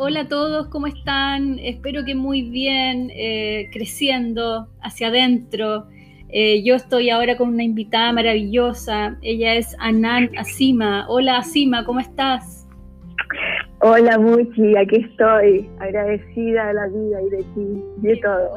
Hola a todos, ¿cómo están? Espero que muy bien, eh, creciendo hacia adentro. Eh, yo estoy ahora con una invitada maravillosa. Ella es Anan Asima. Hola Asima, ¿cómo estás? Hola Muchi, aquí estoy, agradecida de la vida y de ti, de todo.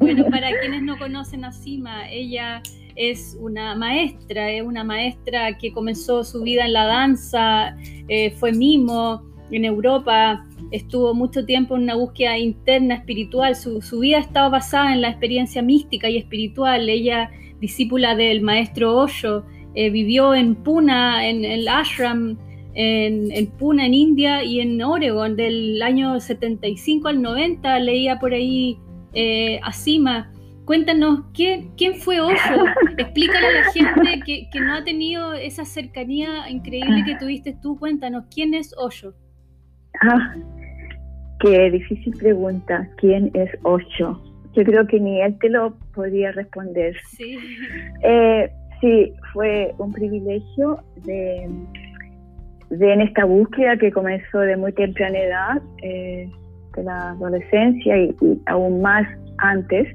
Bueno. para quienes no conocen a Asima, ella es una maestra, es una maestra que comenzó su vida en la danza, eh, fue mimo, en Europa, estuvo mucho tiempo en una búsqueda interna espiritual, su, vida estaba basada en la experiencia mística y espiritual, ella, discípula del maestro Osho, eh, vivió en Puna, en el ashram, en, en, Puna, en India y en Oregon, del año 75 al 90, leía por ahí eh, Asima. Cuéntanos, ¿quién, ¿quién fue Osho? Explícale a la gente que, que no ha tenido esa cercanía increíble que tuviste tú. Cuéntanos, ¿quién es Osho? Ah, qué difícil pregunta. ¿Quién es Ocho? Yo creo que ni él te lo podía responder. Sí. Eh, sí, fue un privilegio de, de, en esta búsqueda que comenzó de muy temprana edad, eh, de la adolescencia y, aún más antes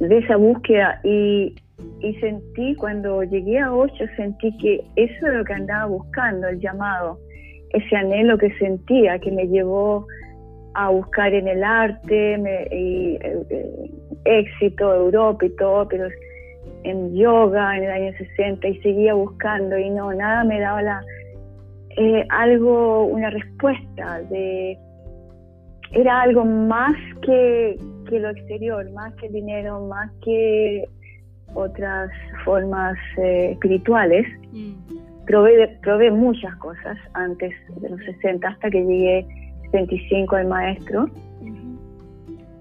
de esa búsqueda. Y, y sentí, cuando llegué a Ocho, sentí que eso es lo que andaba buscando, el llamado ese anhelo que sentía, que me llevó a buscar en el arte y, eh, eh, éxito, Europa y todo, pero en yoga en el año 60 y seguía buscando y no, nada me daba la, eh, algo, una respuesta de, era algo más que, que lo exterior, más que el dinero, más que otras formas espirituales. Mm probé, muchas cosas antes de los 60 hasta que llegué 25 al maestro.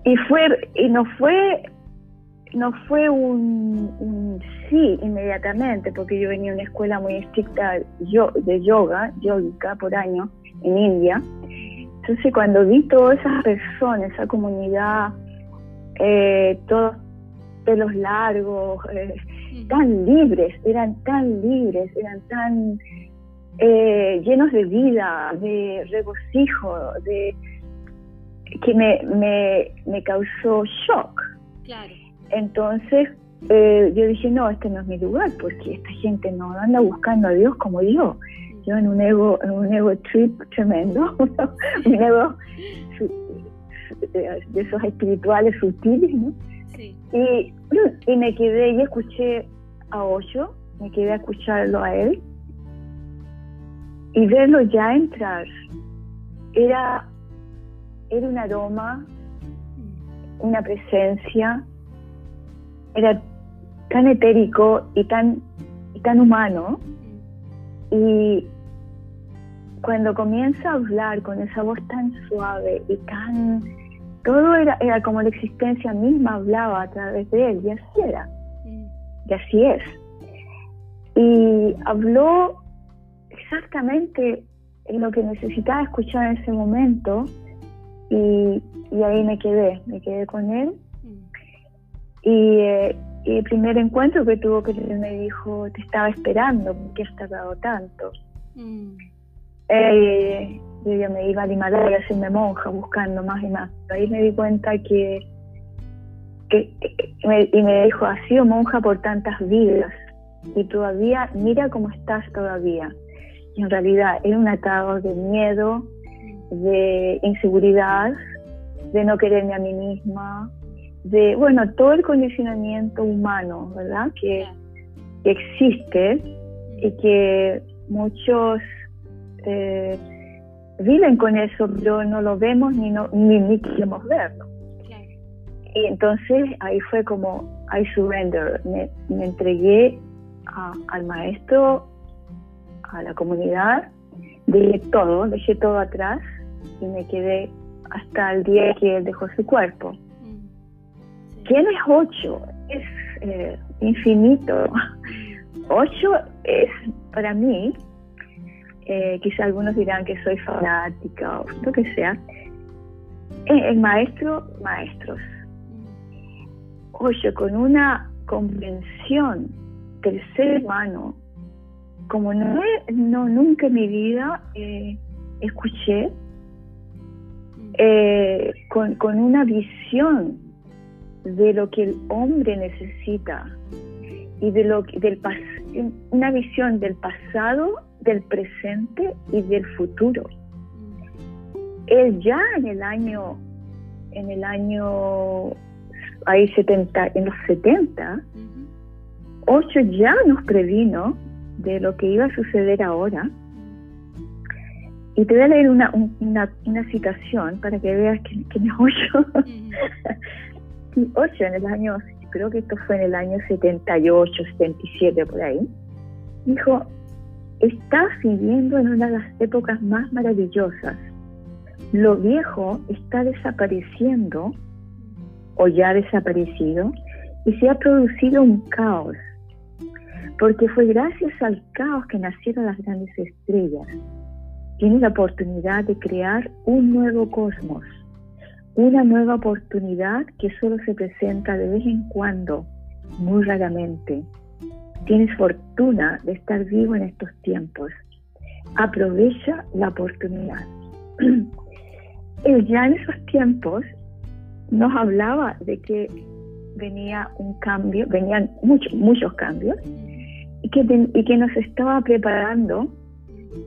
Y fue y no fue no fue un, sí inmediatamente, porque yo venía de una escuela muy estricta de yoga, yogica por año, en India. Entonces cuando vi todas esas personas, esa comunidad, eh, todos pelos largos, eh, tan libres, eran tan libres, eran tan eh, llenos de vida, de regocijo, de que me, me, me causó shock. Claro. Entonces eh, yo dije, no, este no es mi lugar, porque esta gente no anda buscando a Dios como yo. Yo en un ego, en un ego trip tremendo, un ego de esos espirituales sutiles, ¿no? Y, y me quedé y escuché a Osho, me quedé a escucharlo a él y verlo ya entrar. Era, era un aroma, una presencia, era tan etérico y tan, tan humano. Y cuando comienza a hablar con esa voz tan suave y tan... Todo era, era como la existencia misma hablaba a través de él, y así era y así es. Y habló exactamente en lo que necesitaba escuchar en ese momento y, ahí me quedé, me quedé con él. Y, eh, el primer encuentro que tuvo que él me dijo, te estaba esperando, ¿por qué has tardado tanto? Mm. Eh, yo me iba al Himalaya a hacerme monja buscando más y más. Ahí me di cuenta que que, y me dijo, has sido monja por tantas vidas y todavía, mira cómo estás todavía. Y en realidad era un atado de miedo, de inseguridad, de no quererme a mí misma, de, bueno, todo el condicionamiento humano, ¿verdad? Que, existe y que muchos eh, viven con eso, pero no lo vemos ni, no, ni, ni queremos verlo. Y entonces ahí fue como, I surrender, me, entregué al maestro, a la comunidad, dejé todo, dejé todo atrás y me quedé hasta el día que él dejó su cuerpo. Mm. ¿Quién es ocho? Es eh, infinito. Ocho es para mí, eh, quizá algunos dirán que soy fanática o lo que sea, el maestro, maestros. Oye, con una comprensión del ser humano, como no, no nunca en mi vida eh, escuché eh, con, con una visión de lo que el hombre necesita y de lo del una visión del pasado, del presente y del futuro. Él ya en el año en el año ahí 70 en los 70 Ocho ya nos previno de lo que iba a suceder ahora. Y te voy a leer una, una, una citación para que veas quién, es Ocho. Ocho en el año, creo que esto fue en el año 78, 77, por ahí, dijo, estás viviendo en una de las épocas más maravillosas. Lo viejo está desapareciendo o ya ha desaparecido y se ha producido un caos porque fue gracias al caos que nacieron las grandes estrellas. Tienes la oportunidad de crear un nuevo cosmos, una nueva oportunidad que solo se presenta de vez en cuando, muy raramente. Tienes fortuna de estar vivo en estos tiempos. Aprovecha la oportunidad. Él ya en esos tiempos nos hablaba de que venía un cambio, venían muchos, muchos cambios, y que, y que nos estaba preparando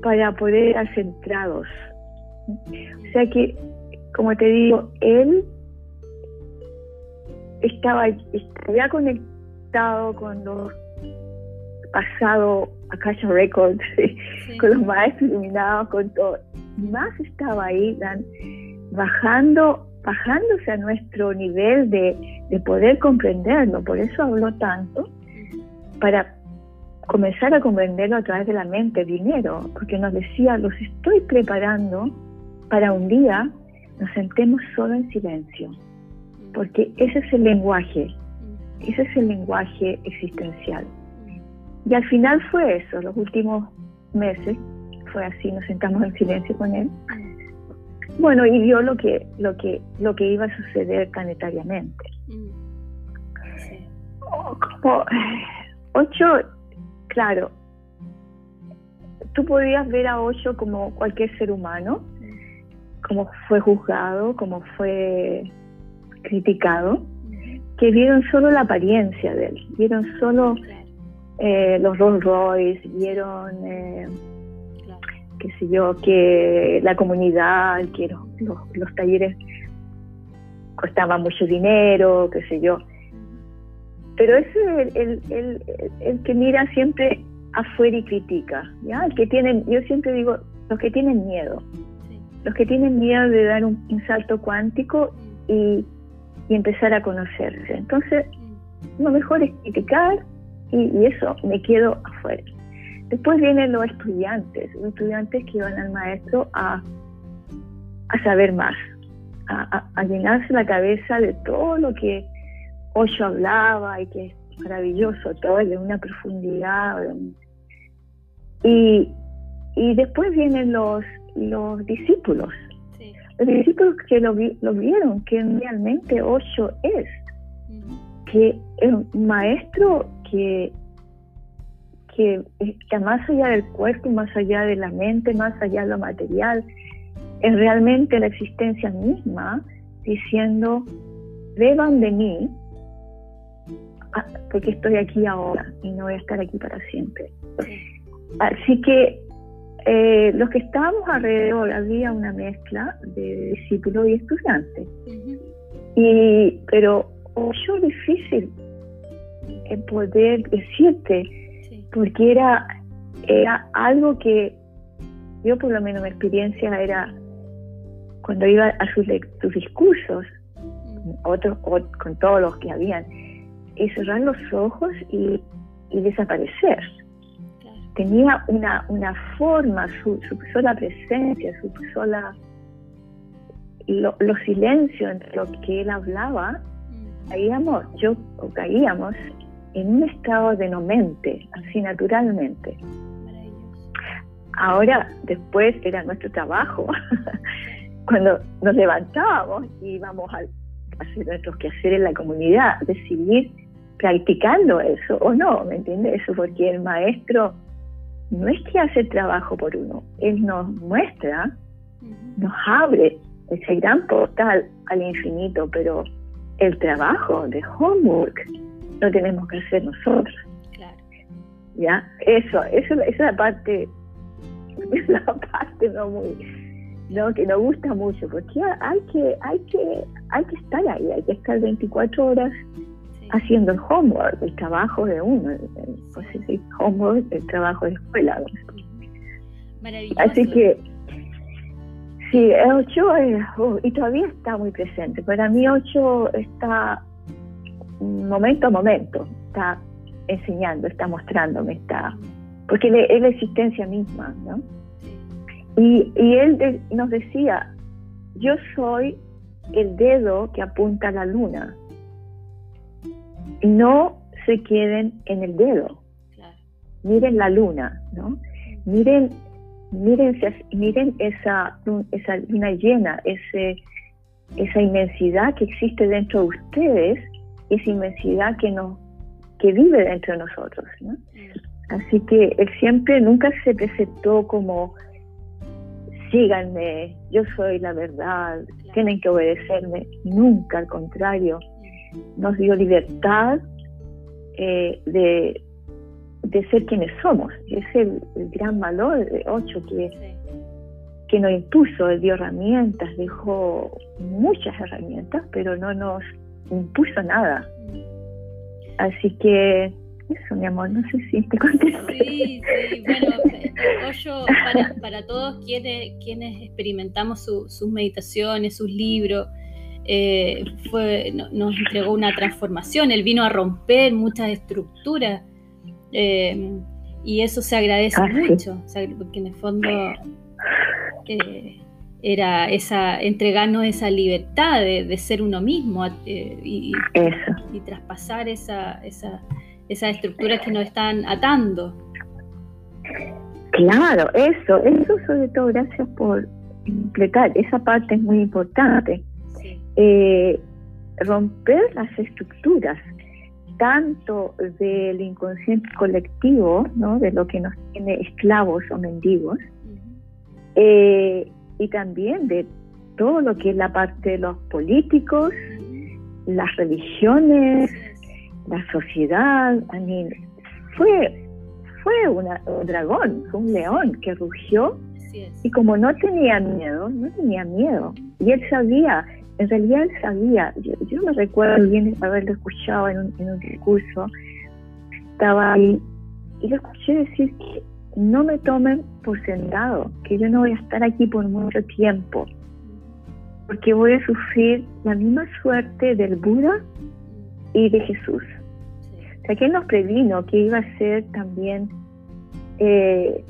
para poder estar centrados. O sea que, como te digo, él estaba, ya conectado con los pasados Akasha Records, con los maestros iluminados, con todo. Más estaba ahí dan, bajando, bajándose a nuestro nivel de, de poder comprenderlo. Por eso habló tanto, para comenzar a comprenderlo a través de la mente, dinero, porque nos decía, los estoy preparando para un día nos sentemos solo en silencio, porque ese es el lenguaje, ese es el lenguaje existencial. Y al final fue eso, los últimos meses fue así, nos sentamos en silencio con él. Bueno, y vio lo que, lo que, lo que iba a suceder planetariamente. Ocho claro, tú podías ver a Osho como cualquier ser humano, como fue juzgado, como fue criticado, que vieron solo la apariencia de él, vieron solo eh, los Rolls Royce, vieron, eh, qué sé yo, que la comunidad, que los, talleres costaban mucho dinero, qué sé yo pero es el, el, que mira siempre afuera y critica, ¿ya? El que tienen, yo siempre digo, los que tienen miedo, los que tienen miedo de dar un, salto cuántico y, empezar a conocerse. Entonces, lo mejor es criticar y, eso, me quedo afuera. Después vienen los estudiantes, los estudiantes que van al maestro a, a saber más, a, a llenarse la cabeza de todo lo que Osho hablaba y que es maravilloso todo, de una profundidad. Y, y después vienen los, los discípulos. Los discípulos que lo, lo, vieron, que realmente Osho es, que es un maestro que, que está más allá del cuerpo, más allá de la mente, más allá de lo material, es realmente la existencia misma, diciendo, beban de mí, Ah, porque estoy aquí ahora y no voy a estar aquí para siempre. Así que eh, los que estábamos alrededor había una mezcla de discípulos y estudiantes. y, pero yo difícil poder decirte, porque era, era algo que yo por lo menos mi experiencia era cuando iba a sus, sus discursos, otros, con todos los que habían, y cerrar los ojos y, desaparecer. Tenía una, una forma, su, sola presencia, su sola... los silencios entre lo que él hablaba, mm. caíamos, yo caíamos en un estado de no mente, así naturalmente. Ahora, después era nuestro trabajo, cuando nos levantábamos y íbamos a hacer nuestros quehaceres en la comunidad, decidir practicando eso o no, ¿me entiendes? Eso porque el maestro no es que hace trabajo por uno, él nos muestra, nos abre ese gran portal al infinito, pero el trabajo de homework lo tenemos que hacer nosotros. Claro. ¿Ya? Eso, eso, esa es la parte, es la parte no muy, no, que nos gusta mucho, porque hay que, hay que, hay que estar ahí, hay que estar 24 horas haciendo el homework, el trabajo de uno, el, homework, el trabajo de escuela. Maravilloso. Así que Sí, Ocho es, uh, y todavía está muy presente. Para mí Ocho está momento a momento, está enseñando, está mostrándome, está, porque es la existencia misma, ¿no? Y, y él nos decía, yo soy el dedo que apunta a la luna. No se queden en el dedo. Miren la luna, ¿no? Miren miren, miren esa, esa luna llena, ese, esa inmensidad que existe dentro de ustedes, esa inmensidad que, no, que vive dentro de nosotros. ¿no? Así que él siempre nunca se presentó como, síganme, yo soy la verdad, tienen que obedecerme. Nunca, al contrario, nos dio libertad eh, de, de ser quienes somos. Es el, gran valor de Ocho que, que nos impuso, dio herramientas, dejó muchas herramientas, pero no nos impuso nada. Así que eso, mi amor, no sé si te contesté. Sí, sí, bueno, Ocho, para, para todos quienes, quienes experimentamos sus meditaciones, sus libros, eh, fue, nos entregó una transformación, él vino a romper muchas estructuras eh, y eso se agradece ah, mucho, porque en el fondo eh, era esa entregarnos esa libertad de, ser uno mismo eh, y, y, traspasar esa, esa, esas estructuras que nos están atando. Claro, eso, eso sobre todo, gracias por completar, esa parte es muy importante. romper las estructuras, tanto del inconsciente colectivo, ¿no? de lo que nos tiene esclavos o mendigos, eh, y también de todo lo que es la parte de los políticos, las religiones, la sociedad. I fue fue un dragón, fue un león que rugió y como no tenía miedo, no tenía miedo. Y él sabía en realidad él sabía, yo, yo me recuerdo bien haberlo escuchado en un, discurso, estaba ahí y lo escuché decir que no me tomen por sentado, que yo no voy a estar aquí por mucho tiempo, porque voy a sufrir la misma suerte del Buda y de Jesús. O sea, que él nos previno que iba a ser también, eh,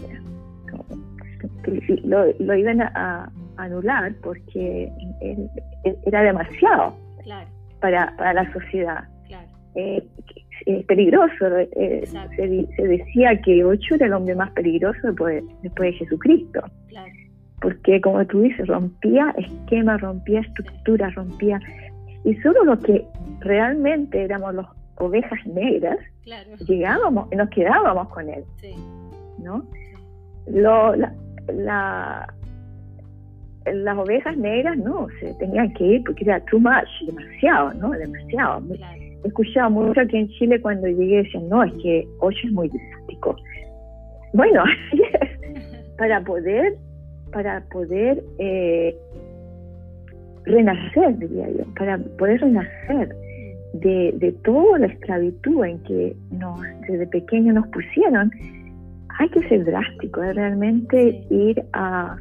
lo, lo, iban a, anular porque era demasiado para, para, la sociedad. Eh, es peligroso. Eh, se, decía que Ocho era el hombre más peligroso después, después de Jesucristo. Porque, como tú dices, rompía esquemas, rompía estructuras, rompía. Y solo los que realmente éramos las ovejas negras, llegábamos, nos quedábamos con él. ¿no? Lo, la, las ovejas negras no, se tenían que ir porque era too much, demasiado, ¿no? Demasiado. Escuchado mucho aquí en Chile cuando llegué decían, no, es que hoy es muy drástico. Bueno. Para poder, para poder eh, renacer, diría yo, para poder renacer de, de toda la esclavitud en que nos, desde pequeños nos pusieron, hay que ser drástico, es realmente ir a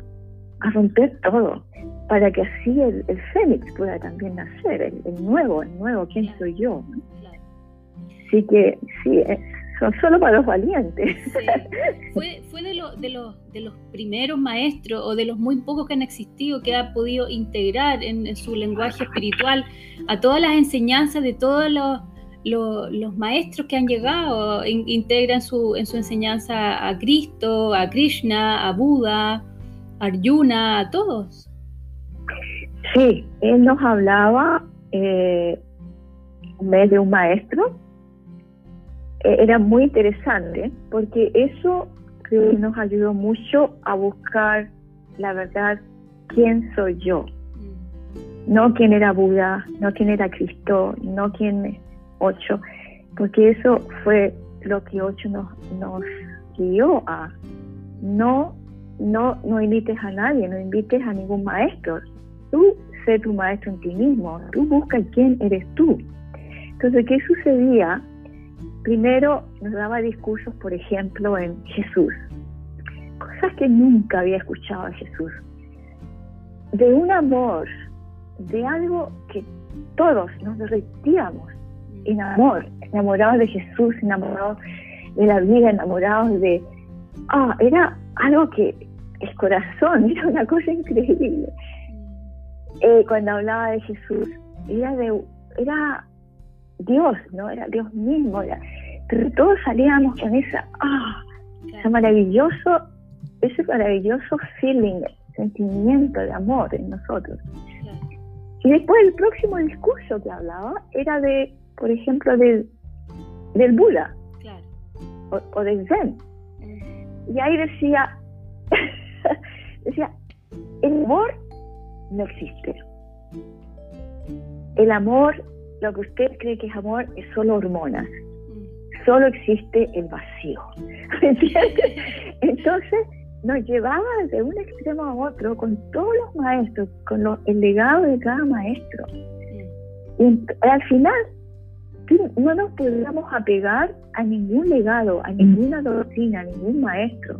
a romper todo, para que así el, fénix pueda también nacer, el, nuevo, el nuevo, ¿quién soy yo? Así que sí, son solo para los valientes. Fue, fue de, de, los, de los primeros maestros o de los muy pocos que han existido que ha podido integrar en, su lenguaje espiritual a todas las enseñanzas de todos los, los, maestros que han llegado, integran su, en su enseñanza a Cristo, a Krishna, a Buda, Arjuna, a todos. Sí, él nos hablaba eh, en vez de un maestro. Eh, era muy interesante porque eso nos ayudó mucho a buscar la verdad, quién soy yo. no quién era Buda, no quién era Cristo, no quién Ocho, porque eso fue lo que Ocho nos, nos guió a no, no, no invites a nadie, no invites a ningún maestro. Tú sé tu maestro en ti mismo, tú busca quién eres tú. Entonces, ¿qué sucedía? Primero nos daba discursos, por ejemplo, en Jesús, cosas que nunca había escuchado a Jesús, de un amor, de algo que todos nos derretíamos en amor, enamorados de Jesús, enamorados de la vida, enamorados de... Ah, era algo que el corazón, era una cosa increíble. Eh, cuando hablaba de Jesús, era de... Era Dios, ¿no? Era Dios mismo. pero todos salíamos con esa... Ah, ese maravilloso, ese maravilloso feeling, sentimiento de amor en nosotros. Y después el próximo discurso que hablaba era de por ejemplo, del, del Buda o, del Zen. Y ahí decía, decía, el amor no existe. El amor, lo que usted cree que es amor, es solo hormonas. Solo existe el vacío. Entonces nos llevaba de un extremo a otro con todos los maestros, con el legado de cada maestro. Y al final no nos podíamos apegar a ningún legado, a ninguna doctrina, a ningún maestro.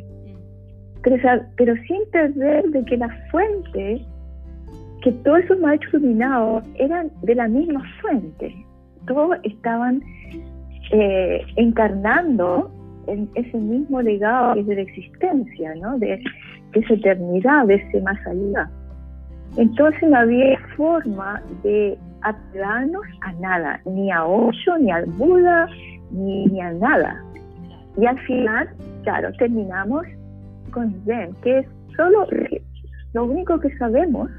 Pero, pero sin perder de que la fuente, que todos esos maestros iluminados eran de la misma fuente. Todos estaban eh, encarnando en ese mismo legado que es de la existencia, ¿no? de, de esa eternidad, de ese más allá. Entonces no había forma de apegarnos a nada, ni a Osho, ni al Buda, ni, a nada. Y al final, claro, terminamos con Zen, que es solo lo único que sabemos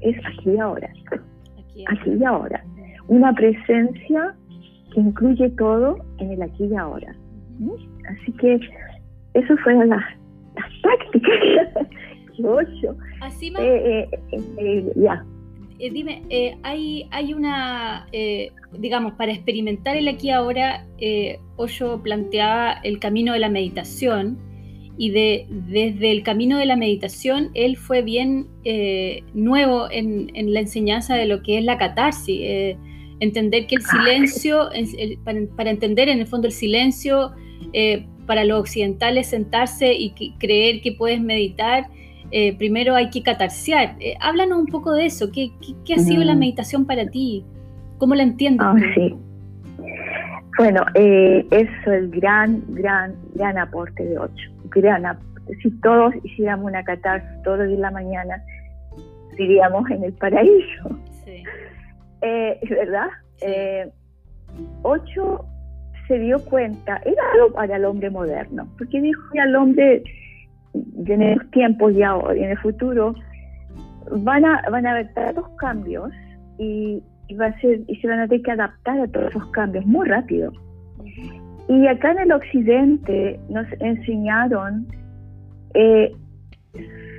es aquí y ahora. Aquí, y ahora. Una presencia que incluye todo en el aquí y ahora. Así que eso fueron las, las prácticas que Osho. Así eh, eh, eh, ya. Eh, dime, eh, hay, hay una, eh, digamos, para experimentar el aquí ahora, Osho planteaba el camino de la meditación y de, desde el camino de la meditación él fue bien nuevo en, la enseñanza de lo que es la catarsis, entender que el silencio, para, entender en el fondo el silencio, para los occidentales sentarse y creer que puedes meditar, eh, primero hay que catarsear. Eh, háblanos un poco de eso. ¿Qué, qué, ha sido la mm. meditación para ti? ¿Cómo la entiendes? Ah, sí. Bueno, eh, eso es el gran, gran, gran aporte de ocho. Si todos hiciéramos una catarsis todos los días de la mañana, iríamos en el paraíso. Sí. Eh, ¿Verdad? ocho se dio cuenta, era algo para el hombre moderno, porque dijo al hombre en los tiempos ya en el futuro van a, van a haber tantos cambios y, va a ser, y se van a tener que adaptar a todos esos cambios muy rápido. Y acá en el occidente nos enseñaron eh,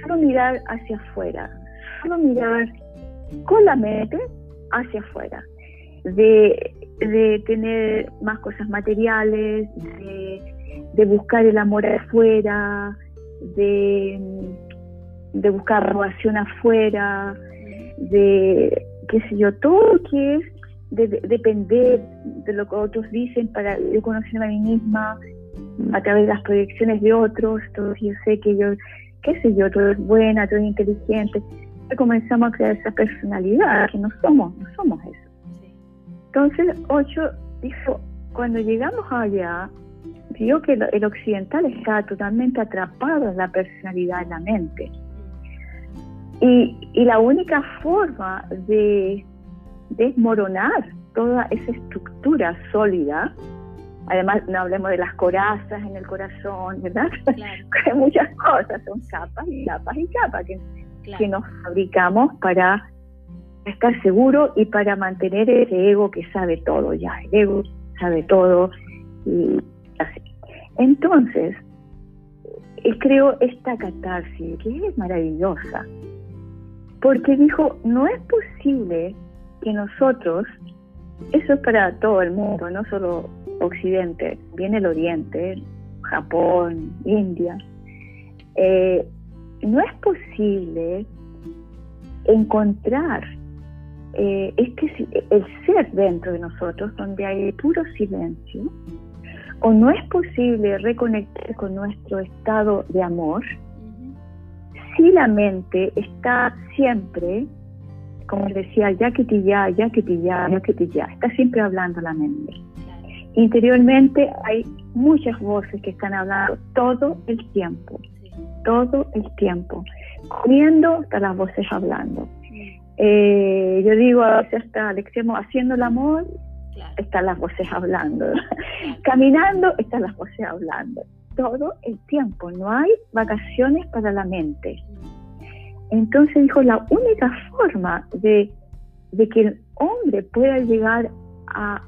solo mirar hacia afuera, solo mirar con la mente hacia afuera, de, de tener más cosas materiales, de, de buscar el amor afuera, de, de buscar aprobación afuera, de, qué sé yo, todo lo que es de, depender de lo que otros dicen para yo conocerme a mí misma a través de las proyecciones de otros, todo yo sé que yo, qué sé yo, todo es buena, todo es inteligente, comenzamos a crear esa personalidad que no somos, no somos eso. Entonces, Ocho dijo, cuando llegamos allá, vio que el occidental está totalmente atrapado en la personalidad, en la mente. Y, la única forma de desmoronar toda esa estructura sólida, además no hablemos de las corazas en el corazón, ¿verdad? Hay muchas cosas, son capas y capas y capas que, que nos fabricamos para estar seguros y para mantener ese ego que sabe todo ya, el ego sabe todo y entonces, eh, creo esta catarsis, que es maravillosa, porque dijo, no es posible que nosotros, eso es para todo el mundo, no solo Occidente, viene el Oriente, Japón, India, eh, no es posible encontrar eh, este, el ser dentro de nosotros donde hay puro silencio, o no es posible reconectar con nuestro estado de amor si la mente está siempre, como decía, ya que te ya, ya que te ya, ya que te ya, está siempre hablando la mente. Interiormente hay muchas voces que están hablando todo el tiempo, todo el tiempo, comiendo hasta las voces hablando. Eh, yo digo a veces hasta al extremo, haciendo el amor, están las voces hablando. Caminando, están las voces hablando. Todo el tiempo, no hay vacaciones para la mente. Entonces dijo, la única forma de, que el hombre pueda llegar a,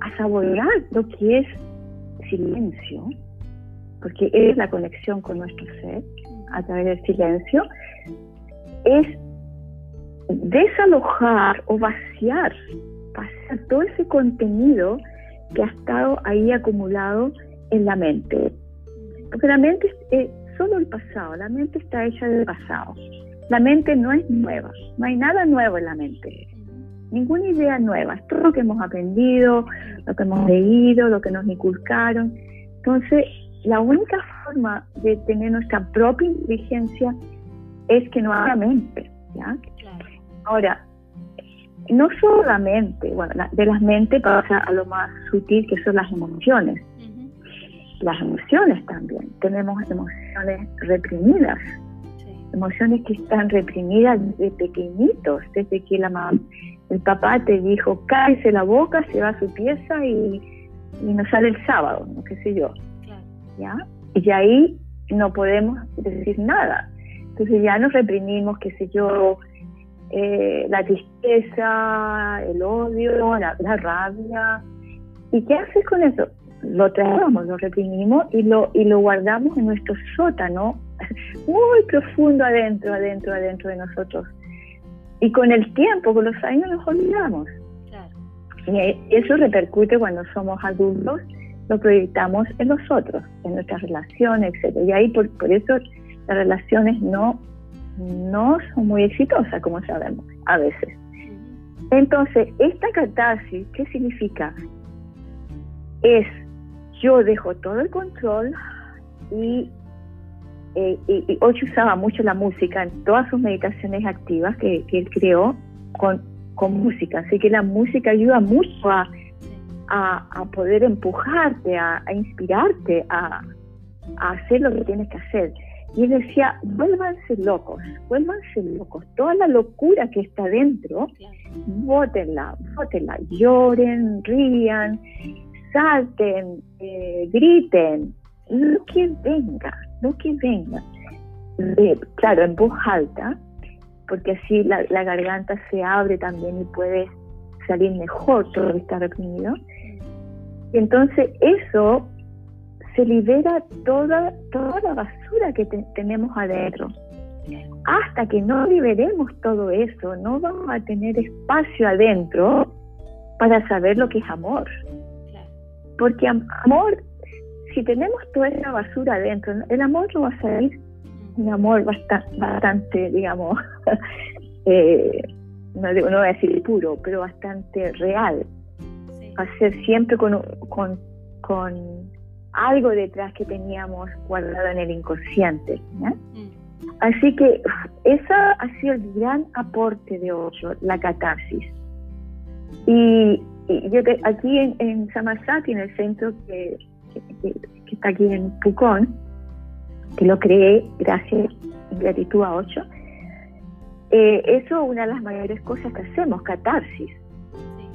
a saborear lo que es silencio, porque es la conexión con nuestro ser a través del silencio, es desalojar o vaciar, todo ese contenido que ha estado ahí acumulado en la mente. Porque la mente es solo el pasado, la mente está hecha del pasado. La mente no es nueva, no hay nada nuevo en la mente, ninguna idea nueva, es todo lo que hemos aprendido, lo que hemos leído, lo que nos inculcaron. Entonces, la única forma de tener nuestra propia inteligencia es que no haya mente. ¿ya? Ahora, no solamente, bueno, de las mentes pasa a lo más sutil que son las emociones. Las emociones también. Tenemos emociones reprimidas. Emociones que están reprimidas desde pequeñitos, desde que la mamá, el papá te dijo, cállese la boca, se va a su pieza y, y nos sale el sábado, no qué sé yo. ¿Ya? Y ahí no podemos decir nada. Entonces ya nos reprimimos, qué sé yo, eh, la tristeza, el odio, la, rabia. ¿Y qué haces con eso? Lo traemos, lo reprimimos y lo, y lo guardamos en nuestro sótano, muy profundo adentro, adentro, adentro de nosotros. Y con el tiempo, con los años, nos olvidamos. Y eso repercute cuando somos adultos, lo proyectamos en los otros, en nuestras relaciones, etc. Y ahí por, por eso las relaciones no no son muy exitosas, como sabemos, a veces. Entonces, esta catarsis, ¿qué significa? Es, yo dejo todo el control y, eh, y, usaba mucho la música en todas sus meditaciones activas que, él creó con, con, música. Así que la música ayuda mucho a, a, poder empujarte, a, a inspirarte, a, a hacer lo que tienes que hacer. Y él decía, vuélvanse locos, vuélvanse locos. Toda la locura que está dentro, bótenla, bótenla, lloren, rían, salten, eh, griten, lo que venga, lo que venga. claro, en voz alta, porque así la, garganta se abre también y puede salir mejor todo lo que está reprimido. Entonces eso se libera toda, toda la basura que tenemos adentro. Hasta que no liberemos todo eso, no vamos a tener espacio adentro para saber lo que es amor. Porque amor, si tenemos toda esa basura adentro, el amor no va a salir un amor bastante, bastante digamos, eh, no, no, voy a decir puro, pero bastante real. Va a ser siempre con, con, con algo detrás que teníamos guardado en el inconsciente. Mm. Así que esa ha sido el gran aporte de Osho, la catarsis. Y, yo aquí en, en Samasati, en el centro que, está aquí en Pucón, que lo creé gracias gratitud a Osho, eh, eso es una de las mayores cosas que hacemos, catarsis.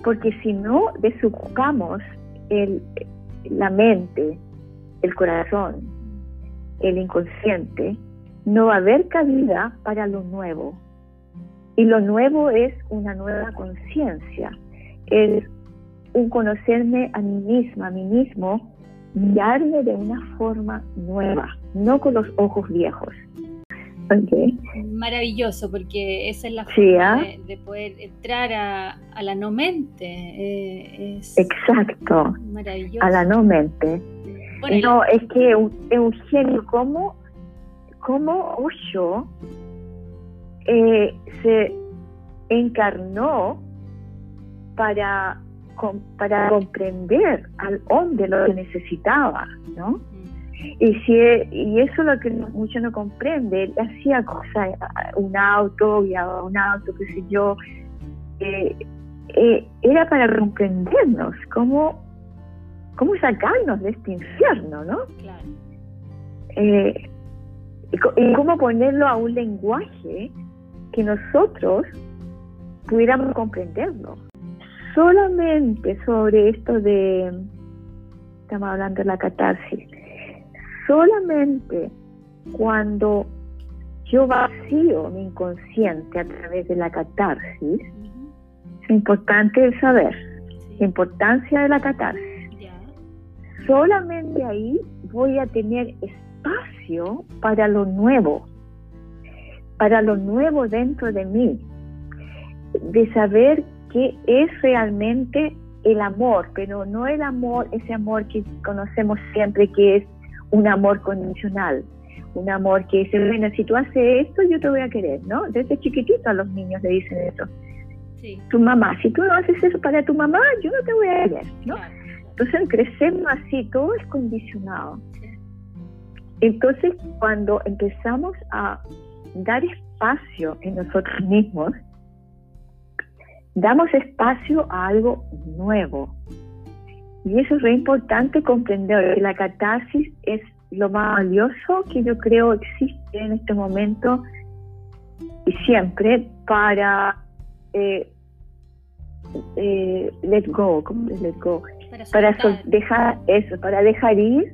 Porque si no desocupamos el, la mente, el corazón, el inconsciente, no va a haber cabida para lo nuevo. Y lo nuevo es una nueva conciencia, es un conocerme a mí misma, a mí mismo, mirarme de una forma nueva, no con los ojos viejos. Maravilloso, porque esa es la forma ¿ah? de, poder entrar a, la no mente. Eh, Exacto. Maravilloso. A la no mente. no, es que Eugenio, ¿cómo, cómo Osho eh, se encarnó para, para comprender al hombre lo que necesitaba, ¿no? Y, si, y eso es lo que mucho no comprende. Él hacía cosas, un auto, guiaba un auto, qué sé yo. Eh, eh, era para comprendernos, cómo, cómo sacarnos de este infierno, ¿no? Claro. Eh, y, cómo ponerlo a un lenguaje que nosotros pudiéramos comprenderlo. Solamente sobre esto de, estamos hablando de la catarsis, solamente cuando yo vacío mi inconsciente a través de la catarsis, es importante saber la importancia de la catarsis. Solamente ahí voy a tener espacio para lo nuevo, para lo nuevo dentro de mí, de saber qué es realmente el amor, pero no el amor, ese amor que conocemos siempre que es un amor condicional, un amor que dice, bueno, si tú haces esto, yo te voy a querer, ¿no? Desde chiquitito a los niños le dicen eso. Tu mamá, si tú no haces eso para tu mamá, yo no te voy a querer, ¿no? Entonces crecemos así, todo es condicionado. Entonces, cuando empezamos a dar espacio en nosotros mismos, damos espacio a algo nuevo, y eso es re importante comprender que la catarsis es lo más valioso que yo creo existe en este momento y siempre para eh, eh, let go, ¿cómo es let go? Para, dejar eso, para dejar ir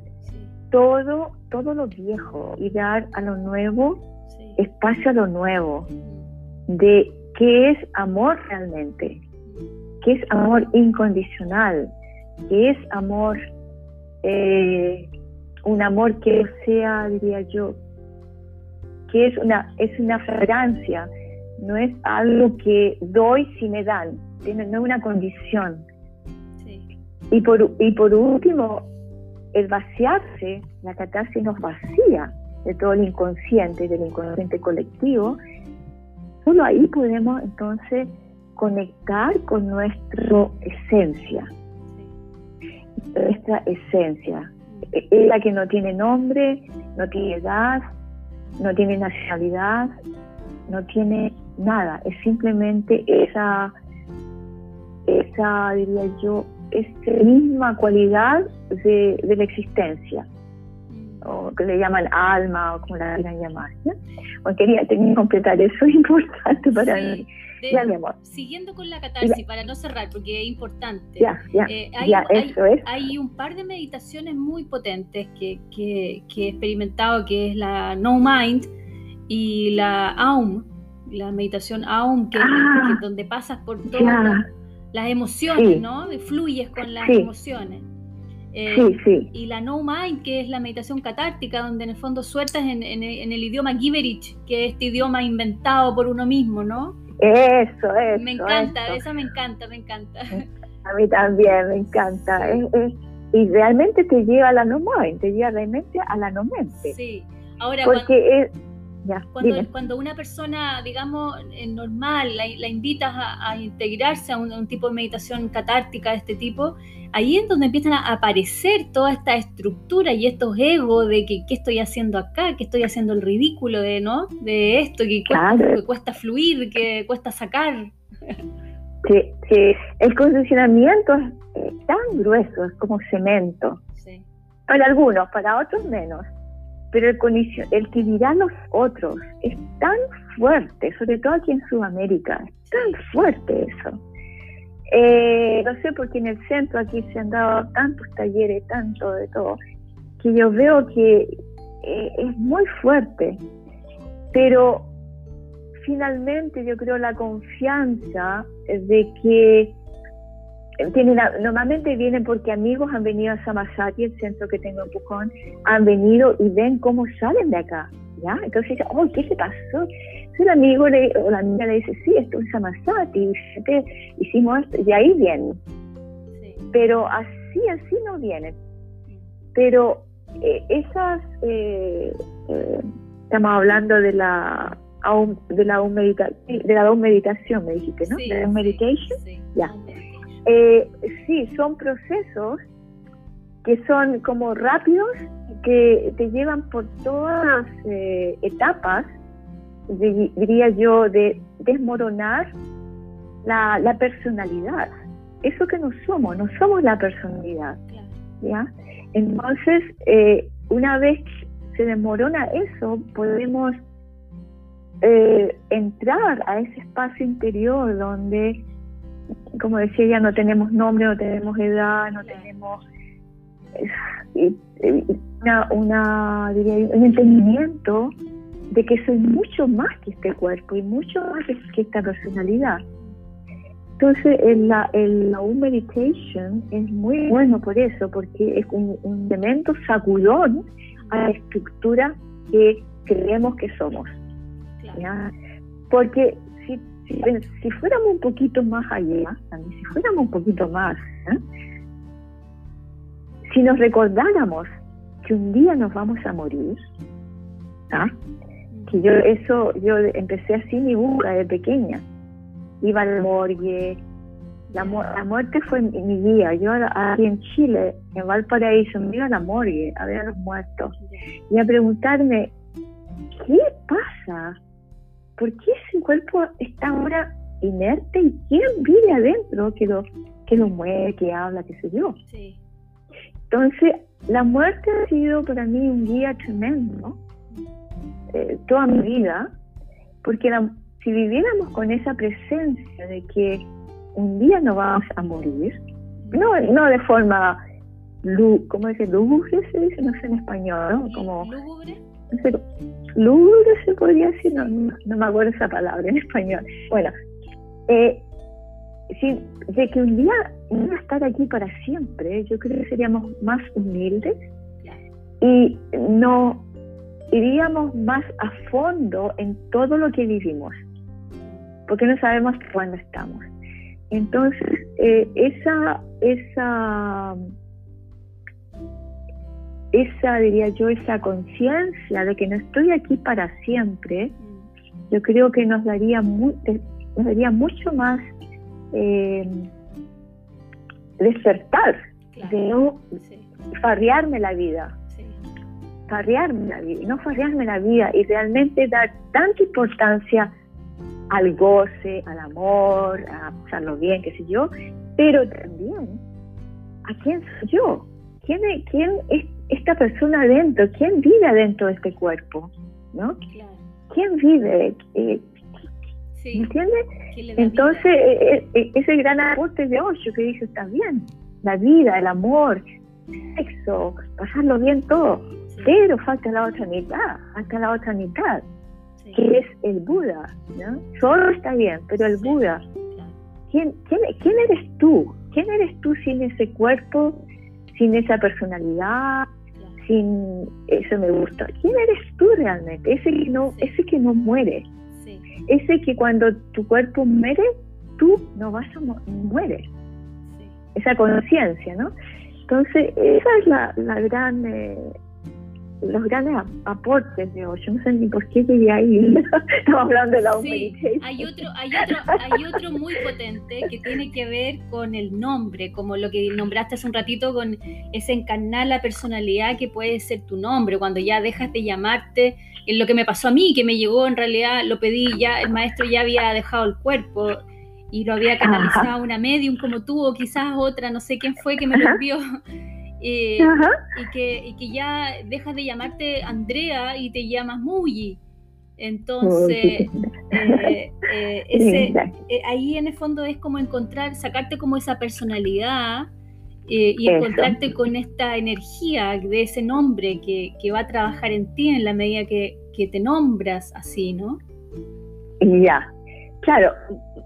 todo, todo lo viejo y dar a lo nuevo, espacio a lo nuevo, de qué es amor realmente, qué es amor incondicional, que es amor, eh, un amor que sea, diría yo, que es una, es una fragancia, no es algo que doy si me dan, no es una condición. Y, por, y por último, el vaciarse, la catarsis nos vacía de todo el inconsciente, del inconsciente colectivo, solo ahí podemos entonces conectar con nuestra esencia nuestra esencia. Es la que no tiene nombre, no tiene edad, no tiene nacionalidad, no tiene nada. Es simplemente esa, esa diría yo, esa misma cualidad de, la existencia o que le llaman alma o como la quieran llamar. quería, tenía que completar eso, es importante para mí Siguiendo con la catarsis, para no cerrar, porque es importante. Eh, hay, un par de meditaciones muy potentes que, he experimentado, que es la No Mind y la Aum, la meditación Aum, que, ah, es donde pasas por todas las emociones, ¿no? Fluyes con las emociones. Eh, sí, sí. Y la No Mind, que es la meditación catártica, donde en el fondo sueltas en, en, el idioma Giverich, que es este idioma inventado por uno mismo, ¿no? Eso, eso. Me encanta, eso, me encanta, me encanta. A mí también me encanta. y realmente te lleva a la no te lleva realmente a la no mente. Sí, ahora Porque cuando, cuando, una persona, digamos, normal, la, la invitas a, integrarse a un, tipo de meditación catártica de este tipo, ahí es donde empiezan a aparecer toda esta estructura y estos egos de que qué estoy haciendo acá, que estoy haciendo el ridículo de, ¿no? De esto, que cuesta, que cuesta fluir, que cuesta sacar. Sí, sí, el condicionamiento es tan grueso, es como cemento. Para algunos, para otros menos pero el, el que dirán los otros es tan fuerte, sobre todo aquí en Sudamérica, tan fuerte eso. Eh, no sé, porque en el centro aquí se han dado tantos talleres, tanto de todo, que yo veo que eh, es muy fuerte, pero finalmente yo creo la confianza de que normalmente vienen porque amigos han venido a Samasati, el centro que tengo en Pucón, han venido y ven cómo salen de acá. ¿ya? Entonces dice, oh, ¿qué se pasó? Entonces el amigo le, o la amiga le dice, sí, esto es Samasati, hicimos esto, y ahí viene. Pero así, así no viene. Pero eh, esas, eh, eh, estamos hablando de la de la de la meditación me dijiste no de la meditation ya sí son procesos que son como rápidos que te llevan por todas las etapas diría yo de desmoronar la, la personalidad. Eso que no somos no somos la personalidad ya entonces, eh, una vez se desmorona eso, podemos eh, entrar a ese espacio interior donde, como decía ya, no tenemos nombre, no tenemos edad, no tenemos eh, una, una un entendimiento de que soy mucho más que este cuerpo y mucho más que esta personalidad. Entonces, el, la, el Meditation es muy bueno por eso, porque es un, un elemento sacudón a la estructura que creemos que somos. Porque si, fuéramos un poquito más allá, si fuéramos un poquito más, ¿eh? si nos recordáramos que un día nos vamos a morir, ¿ah? que yo eso, yo empecé así mi busca de pequeña, iba al morgue. La, la muerte fue mi, guía. Yo aquí en Chile, en Valparaíso, me iba a la morgue a ver a los muertos y a preguntarme, ¿qué pasa? ¿Por qué ese cuerpo está ahora inerte y quién vive adentro que lo, que lo mueve, que habla, qué sé yo? Entonces, la muerte ha sido para mí un guía tremendo eh, toda mi vida, porque la, si viviéramos con esa presencia de que un día no vamos a morir, no, no de forma, ¿cómo dice? Lúgubre se dice, no sé en español, ¿no? Como, ¿Lúgubre? Lúgubre se podría decir, no, no, me acuerdo esa palabra en español. Bueno, eh, de que un día no estar aquí para siempre, yo creo que seríamos más humildes y no iríamos más a fondo en todo lo que vivimos porque no sabemos cuándo estamos. Entonces, eh, esa, esa, esa, diría yo, esa conciencia de que no estoy aquí para siempre, yo creo que nos daría, eh, nos daría mucho más eh, despertar, de no farrearme la vida. Farrearme la vida, no farrearme la vida y realmente dar tanta importancia al goce, al amor, a pasarlo bien, qué sé yo, pero también a quién soy yo, quién quién es esta persona adentro, quién vive adentro de este cuerpo, ¿no? ¿Quién vive? Eh, ¿Me entiendes? Entonces, eh, eh, ese gran aporte de Osho que dice, está bien, la vida, el amor, el sexo, pasarlo bien todo, pero falta la otra mitad, falta la otra mitad, que es el Buda, ¿no? Solo está bien, pero el Buda, ¿quién, quién, quién eres tú? ¿Quién eres tú sin ese cuerpo, sin esa personalidad, sin eso me gusta? ¿Quién eres tú realmente? Ese que no, ese que no muere, ese que cuando tu cuerpo muere, tú no vas a morir, esa conciencia, ¿no? Entonces, esa es la, la gran eh, los grandes aportes de no sé ni por qué llegué ahí. Estamos hablando de la sí, hay otro, hay otro, hay otro muy potente que tiene que ver con el nombre, como lo que nombraste hace un ratito, con ese encarnar la personalidad que puede ser tu nombre, cuando ya dejas de llamarte, en lo que me pasó a mí, que me llegó en realidad, lo pedí ya, el maestro ya había dejado el cuerpo y lo había canalizado una medium como tú o quizás otra, no sé quién fue que me lo envió. Eh, y, que, que ya dejas de llamarte Andrea y te llamas Muyi. Entonces, eh, eh, ahí en el fondo es como encontrar, sacarte como esa personalidad y encontrarte con esta energía de ese nombre que, va a trabajar en ti en la medida que, te nombras así, ¿no? Ya, claro,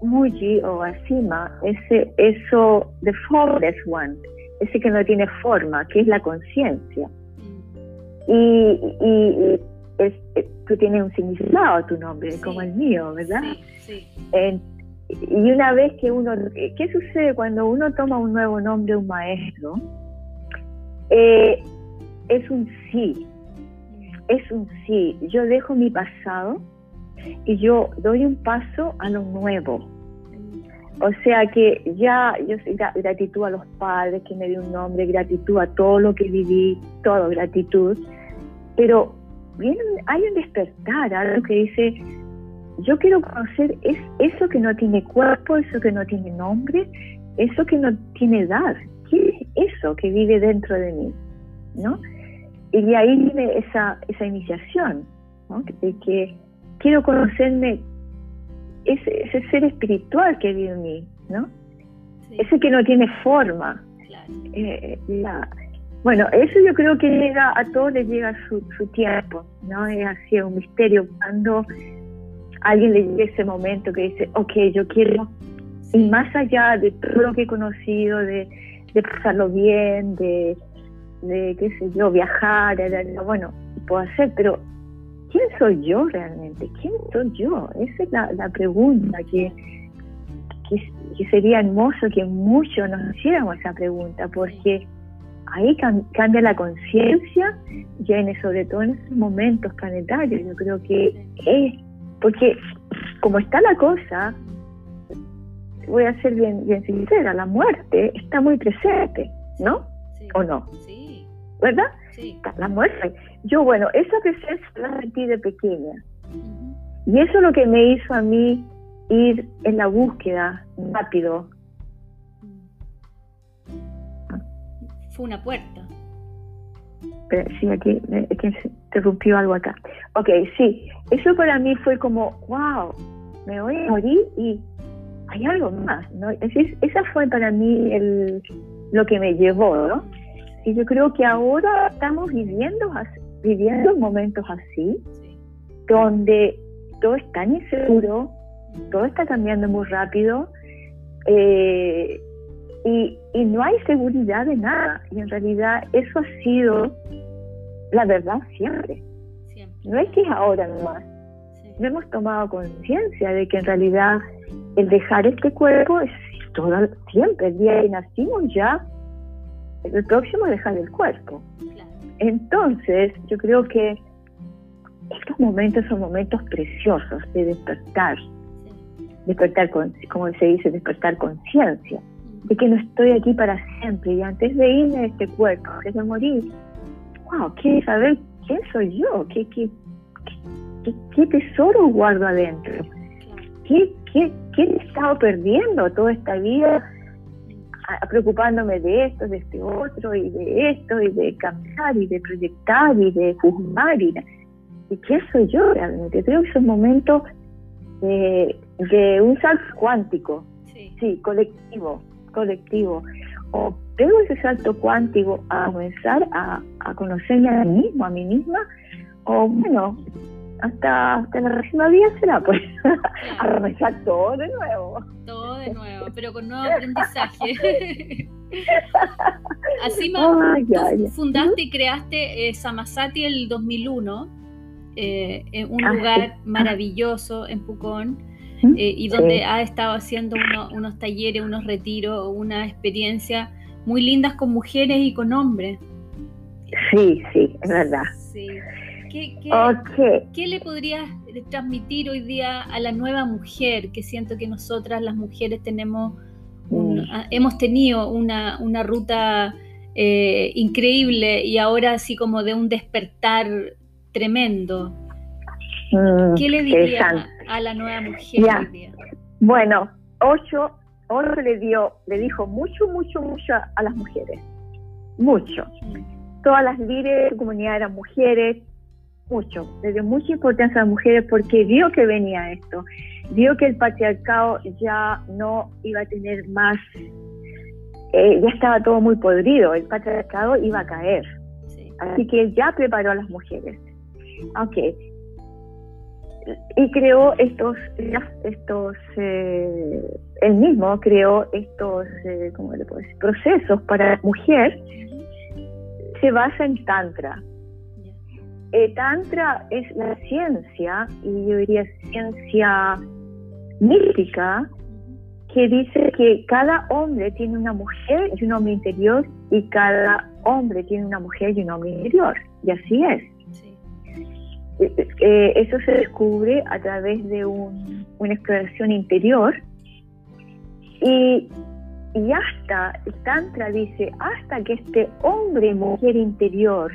Muji o Asima, ese, eso, the formless one, ese que no tiene forma, que es la conciencia. Y, tú tienes un significado a tu nombre, como el mío, ¿verdad? Sí, y una vez que uno, ¿qué sucede cuando uno toma un nuevo nombre, un maestro? Eh, es un sí, es un sí. Yo dejo mi pasado y yo doy un paso a lo nuevo. O sea que ya yo gratitud a los padres que me dio un nombre, gratitud a todo lo que viví, todo gratitud. Pero viene, hay un despertar, algo que dice, yo quiero conocer es eso que no tiene cuerpo, eso que no tiene nombre, eso que no tiene edad. ¿Qué es eso que vive dentro de mí? ¿No? Y de ahí viene esa, esa iniciación, ¿no? de que quiero conocerme ese, ese, ser espiritual que vive en mí, ¿no? Ese que no tiene forma. Eh, bueno, eso yo creo que llega a todos les llega su, su tiempo, ¿no? Es así un misterio cuando alguien le llega ese momento que dice, ok, yo quiero ir más allá de todo lo que he conocido, de, de pasarlo bien, de, de, qué sé yo, viajar, bueno, puedo hacer, pero ¿quién soy yo realmente? ¿Quién soy yo? Esa es la, pregunta que, que, sería hermoso que muchos nos hiciéramos esa pregunta, porque ahí cambia la conciencia, viene sobre todo en esos momentos planetarios, yo creo que es, porque como está la cosa, voy a ser bien, bien sincera, la muerte está muy presente, ¿no? ¿O no? ¿verdad? Sí. La muerte. Yo, bueno, esa presencia la sentí de pequeña. Y eso es lo que me hizo a mí ir en la búsqueda rápido. Fue una puerta. Pero, sí, aquí que interrumpió algo acá. Ok, sí, eso para mí fue como, wow, me voy a morir y hay algo más, ¿no? Es esa fue para mí el, lo que me llevó, ¿no? Y yo creo que ahora estamos viviendo, viviendo momentos así, donde todo es tan inseguro, todo está cambiando muy rápido eh, y, no hay seguridad de nada. Y en realidad eso ha sido la verdad siempre. No es que es ahora nomás. No hemos tomado conciencia de que en realidad el dejar este cuerpo es todo siempre. El día que nacimos ya el próximo dejar el cuerpo. Entonces, yo creo que estos momentos son momentos preciosos de despertar, despertar, con, como se dice, despertar conciencia, de que no estoy aquí para siempre y antes de irme de este cuerpo, antes de morir, wow, quiero saber quién soy yo, qué, qué, qué, tesoro guardo adentro, qué, qué, qué he estado perdiendo toda esta vida preocupándome de esto, de este otro, y de esto, y de cambiar, y de proyectar, y de juzgar. ¿Y, ¿y qué soy yo realmente? Creo que es un momento de, un salto cuántico, sí. colectivo, colectivo. O tengo ese salto cuántico a comenzar a, a conocerme a mí mismo, a mí misma, o bueno, hasta, hasta la próxima día será, pues, a revisar todo de nuevo. Todo de nuevo, pero con nuevo aprendizaje. Así tú fundaste y creaste eh, Samasati el 2001, eh, en un ah, lugar maravilloso en Pucón, eh, y donde ha estado haciendo unos talleres, unos retiros, una experiencia muy lindas con mujeres y con hombres. Sí, sí, es verdad. Sí. ¿Qué, le podrías transmitir hoy día a la nueva mujer? Que siento que nosotras las mujeres tenemos mm. ah, hemos tenido una, ruta eh, increíble y ahora así como de un despertar tremendo. Mm, ¿Qué le dirías a, la nueva mujer hoy día? Bueno, ocho, ocho le dio, le dijo mucho, mucho, mucho a las mujeres. Mucho. Mm. Todas las líderes de comunidad eran mujeres, mucho, le dio mucha importancia a las mujeres porque vio que venía esto, vio que el patriarcado ya no iba a tener más, eh, ya estaba todo muy podrido, el patriarcado iba a caer. Así que ya preparó a las mujeres. Ok. Y creó estos, estos eh, él mismo creó estos, eh, ¿cómo le puedo decir? Procesos para la mujer. Se basa en Tantra eh, Tantra es la ciencia, y yo diría ciencia mística, que dice que cada hombre tiene una mujer y un hombre interior, y cada hombre tiene una mujer y un hombre interior. Y así es. Eh, eh, eso se descubre a través de una exploración interior. Y, y hasta, el Tantra dice, hasta que este hombre mujer interior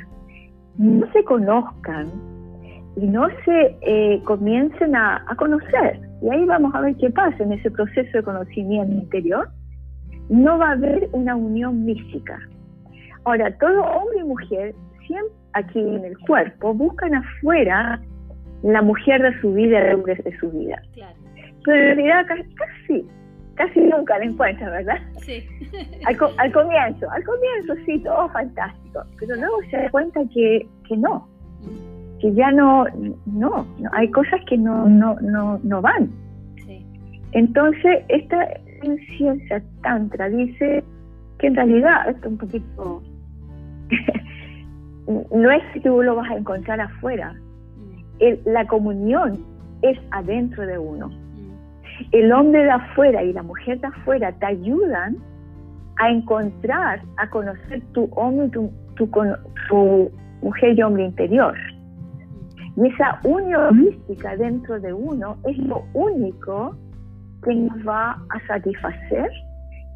no se conozcan y no se eh, comiencen a, conocer. Y ahí vamos a ver qué pasa en ese proceso de conocimiento interior. No va a haber una unión mística. Ahora, todo hombre y mujer, siempre aquí en el cuerpo, buscan afuera la mujer de su vida, el hombre de su vida. Pero en realidad casi, casi nunca la encuentran, ¿verdad? Sí. Al, al, comienzo, al comienzo sí, todo fantástico, pero luego se da cuenta que, que no, que ya no, no, hay cosas que no, no, no, no van. Sí. Entonces, esta ciencia tantra dice que en realidad, esto es un poquito, no es que tú lo vas a encontrar afuera, mm. la comunión es adentro de uno el hombre de afuera y la mujer de afuera te ayudan a encontrar, a conocer tu hombre, tu, tu, mujer y hombre interior. Y esa unión mística dentro de uno es lo único que nos va a satisfacer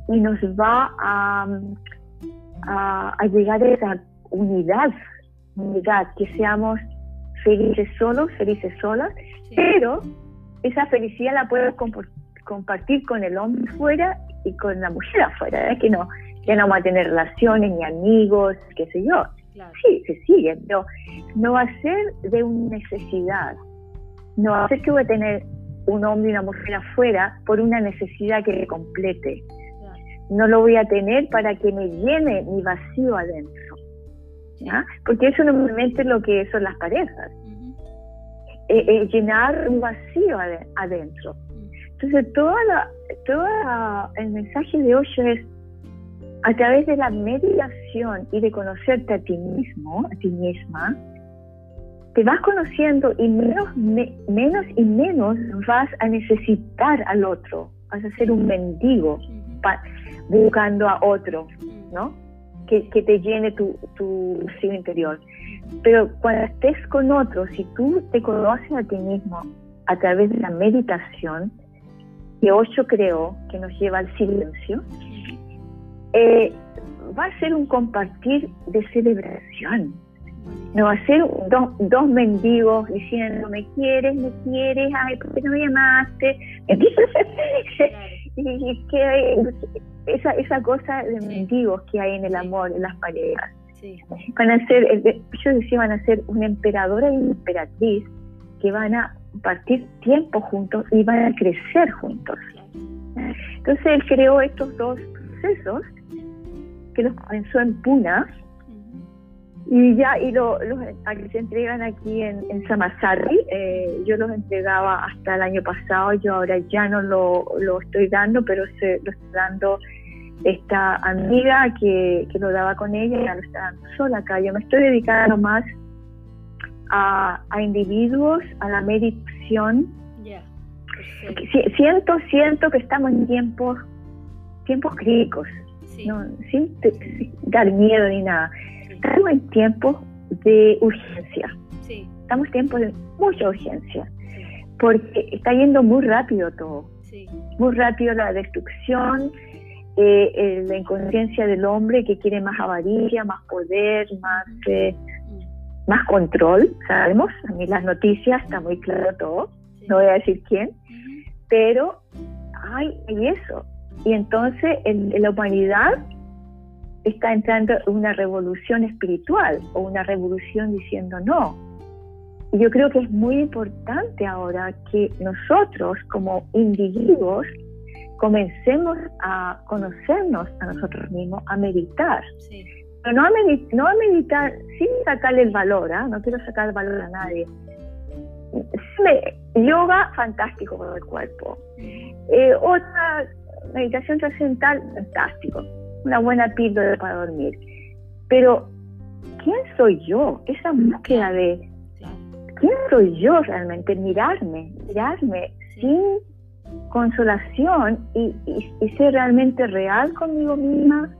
y nos va a, a, llegar a esa unidad, unidad, que seamos felices solos, felices solas, pero esa felicidad la puedo compartir con el hombre afuera y con la mujer afuera, es que no, ya no va a tener relaciones ni amigos, qué sé yo. Sí, se sigue, pero no va a ser de una necesidad. No va a ser que voy a tener un hombre y una mujer afuera por una necesidad que me complete. No lo voy a tener para que me llene mi vacío adentro. Porque eso normalmente es lo que son las parejas. Eh, llenar un vacío adentro. Entonces, toda la, toda el mensaje de hoy es a través de la meditación y de conocerte a ti mismo, a ti misma, te vas conociendo y menos, menos y menos vas a necesitar al otro, vas a ser un mendigo buscando a otro, ¿no? Que, que te llene tu, tu interior. Pero cuando estés con otros, si tú te conoces a ti mismo a través de la meditación, que Osho creó, que nos lleva al silencio, eh, va a ser un compartir de celebración. No va a ser dos, mendigos diciendo, me quieres, me quieres, ay, ¿por qué no me llamaste? y que esa, esa cosa de mendigos que hay en el amor, en las parejas. Van a ser, ellos decían, van a ser una emperadora y una emperatriz que van a partir tiempo juntos y van a crecer juntos. Entonces él creó estos dos procesos que los comenzó en Puna y ya y lo, los se entregan aquí en, en Samasari. Eh, yo los entregaba hasta el año pasado, yo ahora ya no lo, lo estoy dando, pero se, lo estoy dando esta amiga que, que lo daba con ella ya lo está dando sola acá. Yo me estoy dedicando más a, a individuos, a la meditación. siento, siento que estamos en tiempos, tiempos críticos, no, sin, dar miedo ni nada. Estamos en tiempos de urgencia. Estamos en tiempos de mucha urgencia, porque está yendo muy rápido todo. Muy rápido la destrucción, eh, eh, la inconsciencia del hombre que quiere más avaricia, más poder, más, eh, más control, sabemos, a mí las noticias está muy claro todo, no voy a decir quién, pero hay, eso. Y entonces en, la humanidad está entrando una revolución espiritual o una revolución diciendo no. Y yo creo que es muy importante ahora que nosotros como individuos comencemos a conocernos a nosotros mismos, a meditar. Pero no a, no a meditar sin sacarle el valor, ¿ah? no quiero sacar el valor a nadie. yoga, fantástico para el cuerpo. Eh, otra meditación trascendental, fantástico. Una buena píldora para dormir. Pero ¿quién soy yo? Esa búsqueda de quién soy yo realmente, mirarme, mirarme sin consolación y, ser realmente real conmigo misma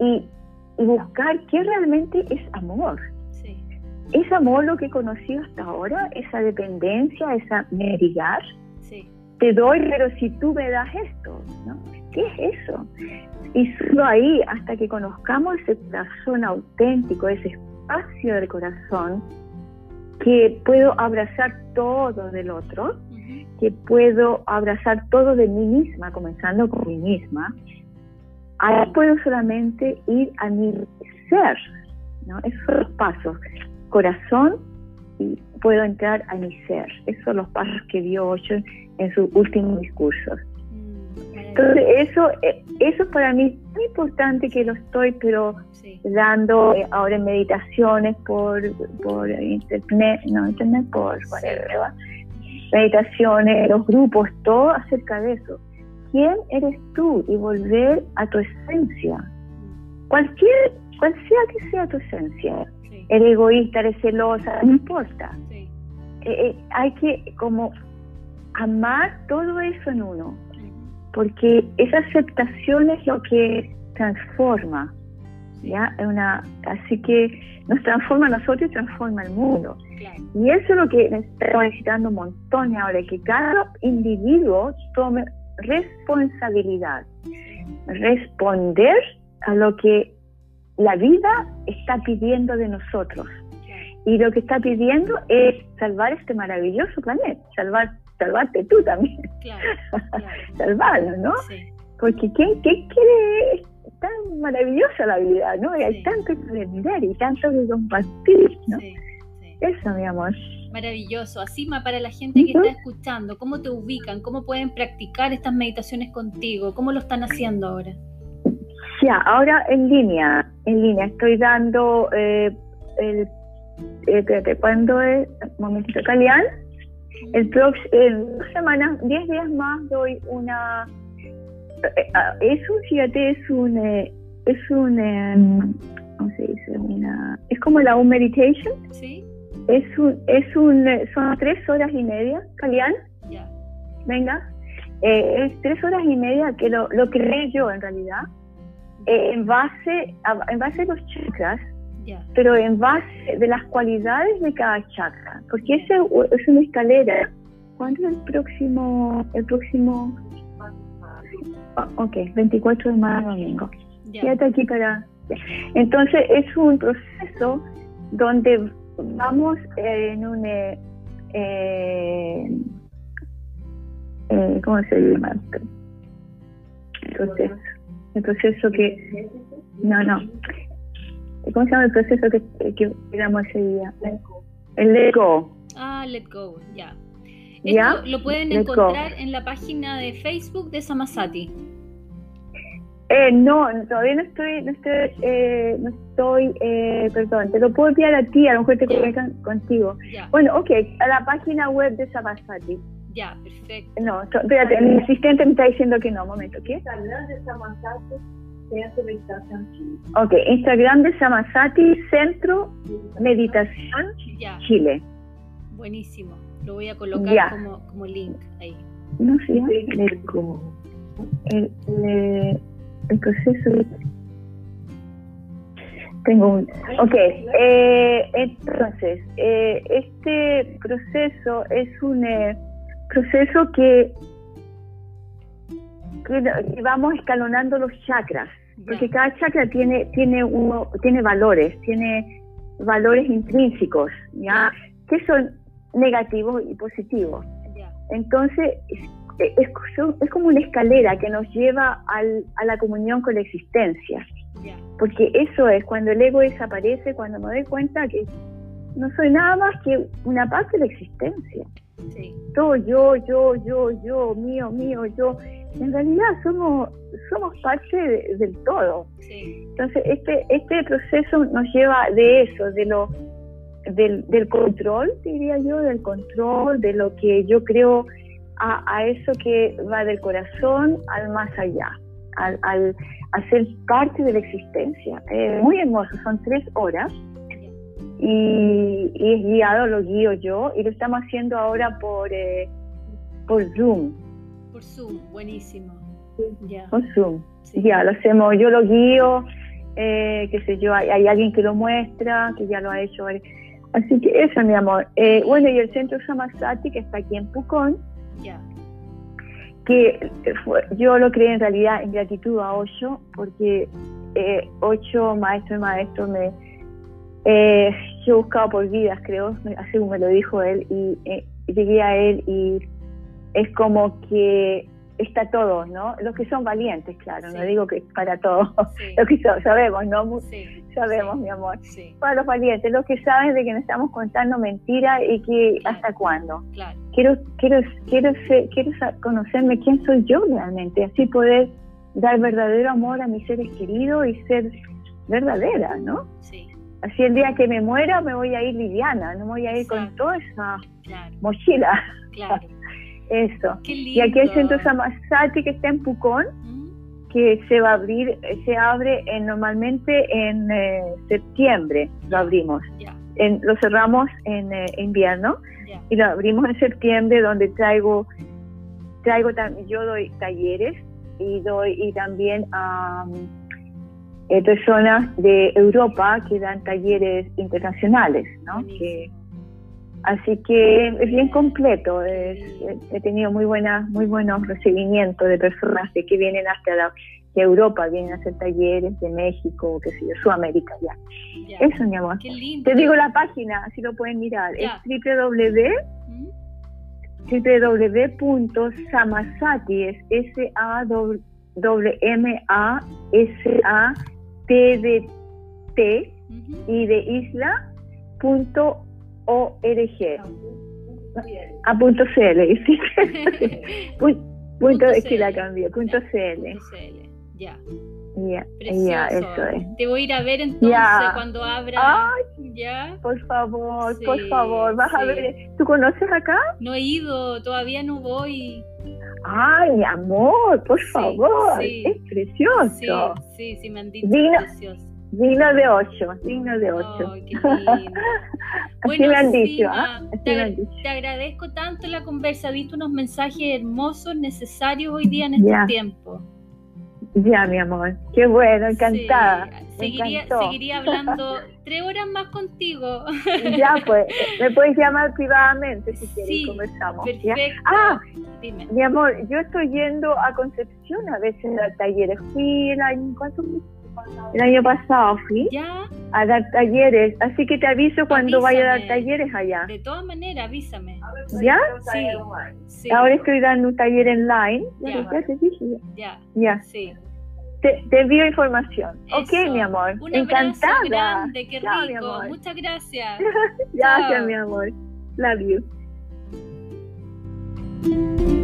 y, buscar qué realmente es amor. ¿Es amor lo que he conocido hasta ahora? ¿Esa dependencia, esa medigar? Te doy, pero si tú me das esto, ¿no? ¿Qué es eso? Y solo ahí, hasta que conozcamos ese corazón auténtico, ese espacio del corazón, que puedo abrazar todo del otro, que puedo abrazar todo de mí misma, comenzando con mí misma, ahí puedo solamente ir a mi ser, ¿no? Esos son los pasos. Corazón y puedo entrar a mi ser. Esos son los pasos que dio Osho en sus últimos discursos. Entonces, eso, eh, eso para mí es muy importante que lo estoy, pero dando eh, ahora en meditaciones por, por internet, no, internet, por whatever, meditaciones, los grupos, todo acerca de eso. ¿Quién eres tú? Y volver a tu esencia. Cualquier, cual sea que sea tu esencia. Eres egoísta, eres celosa, no importa. Eh, hay que como amar todo eso en uno porque esa aceptación es lo que transforma, ¿ya? Una, así que nos transforma a nosotros y transforma el mundo. Y eso es lo que estamos necesitando un montón ahora, que cada individuo tome responsabilidad, responder a lo que la vida está pidiendo de nosotros. Y lo que está pidiendo es salvar este maravilloso planeta, salvar salvarte tú también. Claro, Salvarlo, ¿no? Porque ¿quién, ¿qué quiere? Tan maravillosa la vida, ¿no? Y hay tanto que mirar y tanto que compartir, ¿no? Eso, mi amor. Maravilloso. Asima, para la gente que está escuchando, ¿cómo te ubican? ¿Cómo pueden practicar estas meditaciones contigo? ¿Cómo lo están haciendo ahora? Ya, ahora en línea, en línea. Estoy dando eh, el, eh, ¿cuándo es? Un momentito, Calián. El próximo, en dos semanas, diez días más doy una... Eh, ah, es un, fíjate, es un... Eh, es un... Em, ¿Cómo se dice? Una, es como la un meditation. Sí. Es un, es un, eh, son tres horas y media, Calián. Ya. Venga. es tres horas y media que lo, lo creé yo en realidad. en base en base a los chakras pero en base de las cualidades de cada chakra, porque ese es una escalera. ¿Cuándo es el próximo, el próximo? Ok, 24 de mayo domingo. Quédate aquí para... Entonces es un proceso donde vamos en un... Eh, eh, eh ¿Cómo se llama? El proceso. El proceso que... No, no. ¿Cómo se llama el proceso que, que ese día? El let go. Ah, let go, ya. Esto lo pueden encontrar en la página de Facebook de Samasati. Eh, no, todavía no estoy, no estoy, eh, no estoy eh, perdón, te lo puedo enviar a ti, a lo mejor te comunican contigo. Bueno, ok, a la página web de Samasati. Ya, perfecto. No, espérate, mi asistente me está diciendo que no, un momento, ¿qué? de Samasati Centro Meditación Chile. Ok, Instagram de Samasati, Centro Meditación Chile. Buenísimo, lo voy a colocar como, como, link ahí. No sé, el, el, el, el proceso tengo un... Ok, eh, entonces, eh, este proceso es un eh, proceso que, que, vamos escalonando los chakras porque cada chakra tiene tiene uno tiene valores tiene valores intrínsecos ya que son negativos y positivos entonces es, es, como una escalera que nos lleva al, a la comunión con la existencia. Porque eso es cuando el ego desaparece cuando me doy cuenta que no soy nada más que una parte de la existencia. Todo yo yo yo yo mío mío yo. En realidad somos, somos parte del todo. Entonces, este, este proceso nos lleva de eso, de lo, del, del, control, diría yo, del control, de lo que yo creo a, a, eso que va del corazón al más allá, al, al, a ser parte de la existencia. Es muy hermoso, son tres horas y, es guiado, lo guío yo y lo estamos haciendo ahora por, eh, por Zoom. Por Zoom, buenísimo. Por Zoom. Ya, lo hacemos, yo lo guío, eh, qué sé yo, hay, alguien que lo muestra, que ya lo ha hecho. Así que eso, mi amor. Eh, bueno, y el centro Samasati, que está aquí en Pucón, que yo lo creé en realidad en gratitud a Ocho, porque eh, Ocho, maestro y maestro, me, eh, yo he buscado por vidas, creo, así me lo dijo él, y eh, llegué a él y es como que está todo, ¿no? Los que son valientes, claro, no digo que para todos, los que sabemos, ¿no? sabemos, mi amor. Para los valientes, los que saben de que nos estamos contando mentiras y que hasta cuándo. Quiero, quiero, quiero, quiero conocerme quién soy yo realmente, así poder dar verdadero amor a mis seres queridos y ser verdadera, ¿no? Sí. Así el día que me muera me voy a ir liviana, no me voy a ir con toda esa mochila. Claro. Eso. Y aquí el centro Samasati que está en Pucón, mm. que se va a abrir, se abre normalmente en eh, septiembre, lo abrimos. En, lo cerramos en eh, invierno y lo abrimos en septiembre donde traigo, traigo yo doy talleres y doy y también a eh, personas de Europa que dan talleres internacionales, ¿no? Así que es bien completo. he tenido muy buenas, muy buenos recibimientos de personas de que vienen hasta de Europa, vienen a hacer talleres de México, qué sé yo, Sudamérica ya. Eso, mi amor. Te digo la página, así lo pueden mirar. Es www www.samasati, es S A W M A S A T de T y de isla punto a punto cl punto, de que la cambié punto cl ya. Ya ya eso es. Te voy a ir a ver entonces cuando abra. Ya. por favor por favor vas a ver. Tú conoces acá no he ido todavía no voy. Ay, amor, por favor, es precioso. Sí, sí, sí, me han dicho precioso. Digno de ocho, digno de ocho. Ay, qué bueno, me han dicho, te, te, agradezco tanto la conversa, viste unos mensajes hermosos, necesarios hoy día en este tiempo. Ya, mi amor, qué bueno, encantada. Seguiría, seguiría hablando tres horas más contigo. Ya, pues, me puedes llamar privadamente si quieres sí, conversamos. Perfecto. Ah, Dime. mi amor, yo estoy yendo a Concepción a veces a talleres. Fui el año, ¿cuánto El año pasado fui ¿Ya? a dar talleres, así que te aviso cuando vaya a dar talleres allá. De todas maneras, avísame. ¿Ya? Sí. sí. Ahora estoy dando un taller online. Ya, ya te dije. Ya. Ya. Sí. Te, envío información. Ok, mi amor. Un Encantada. grande, qué rico. Muchas gracias. gracias, mi amor. Love you.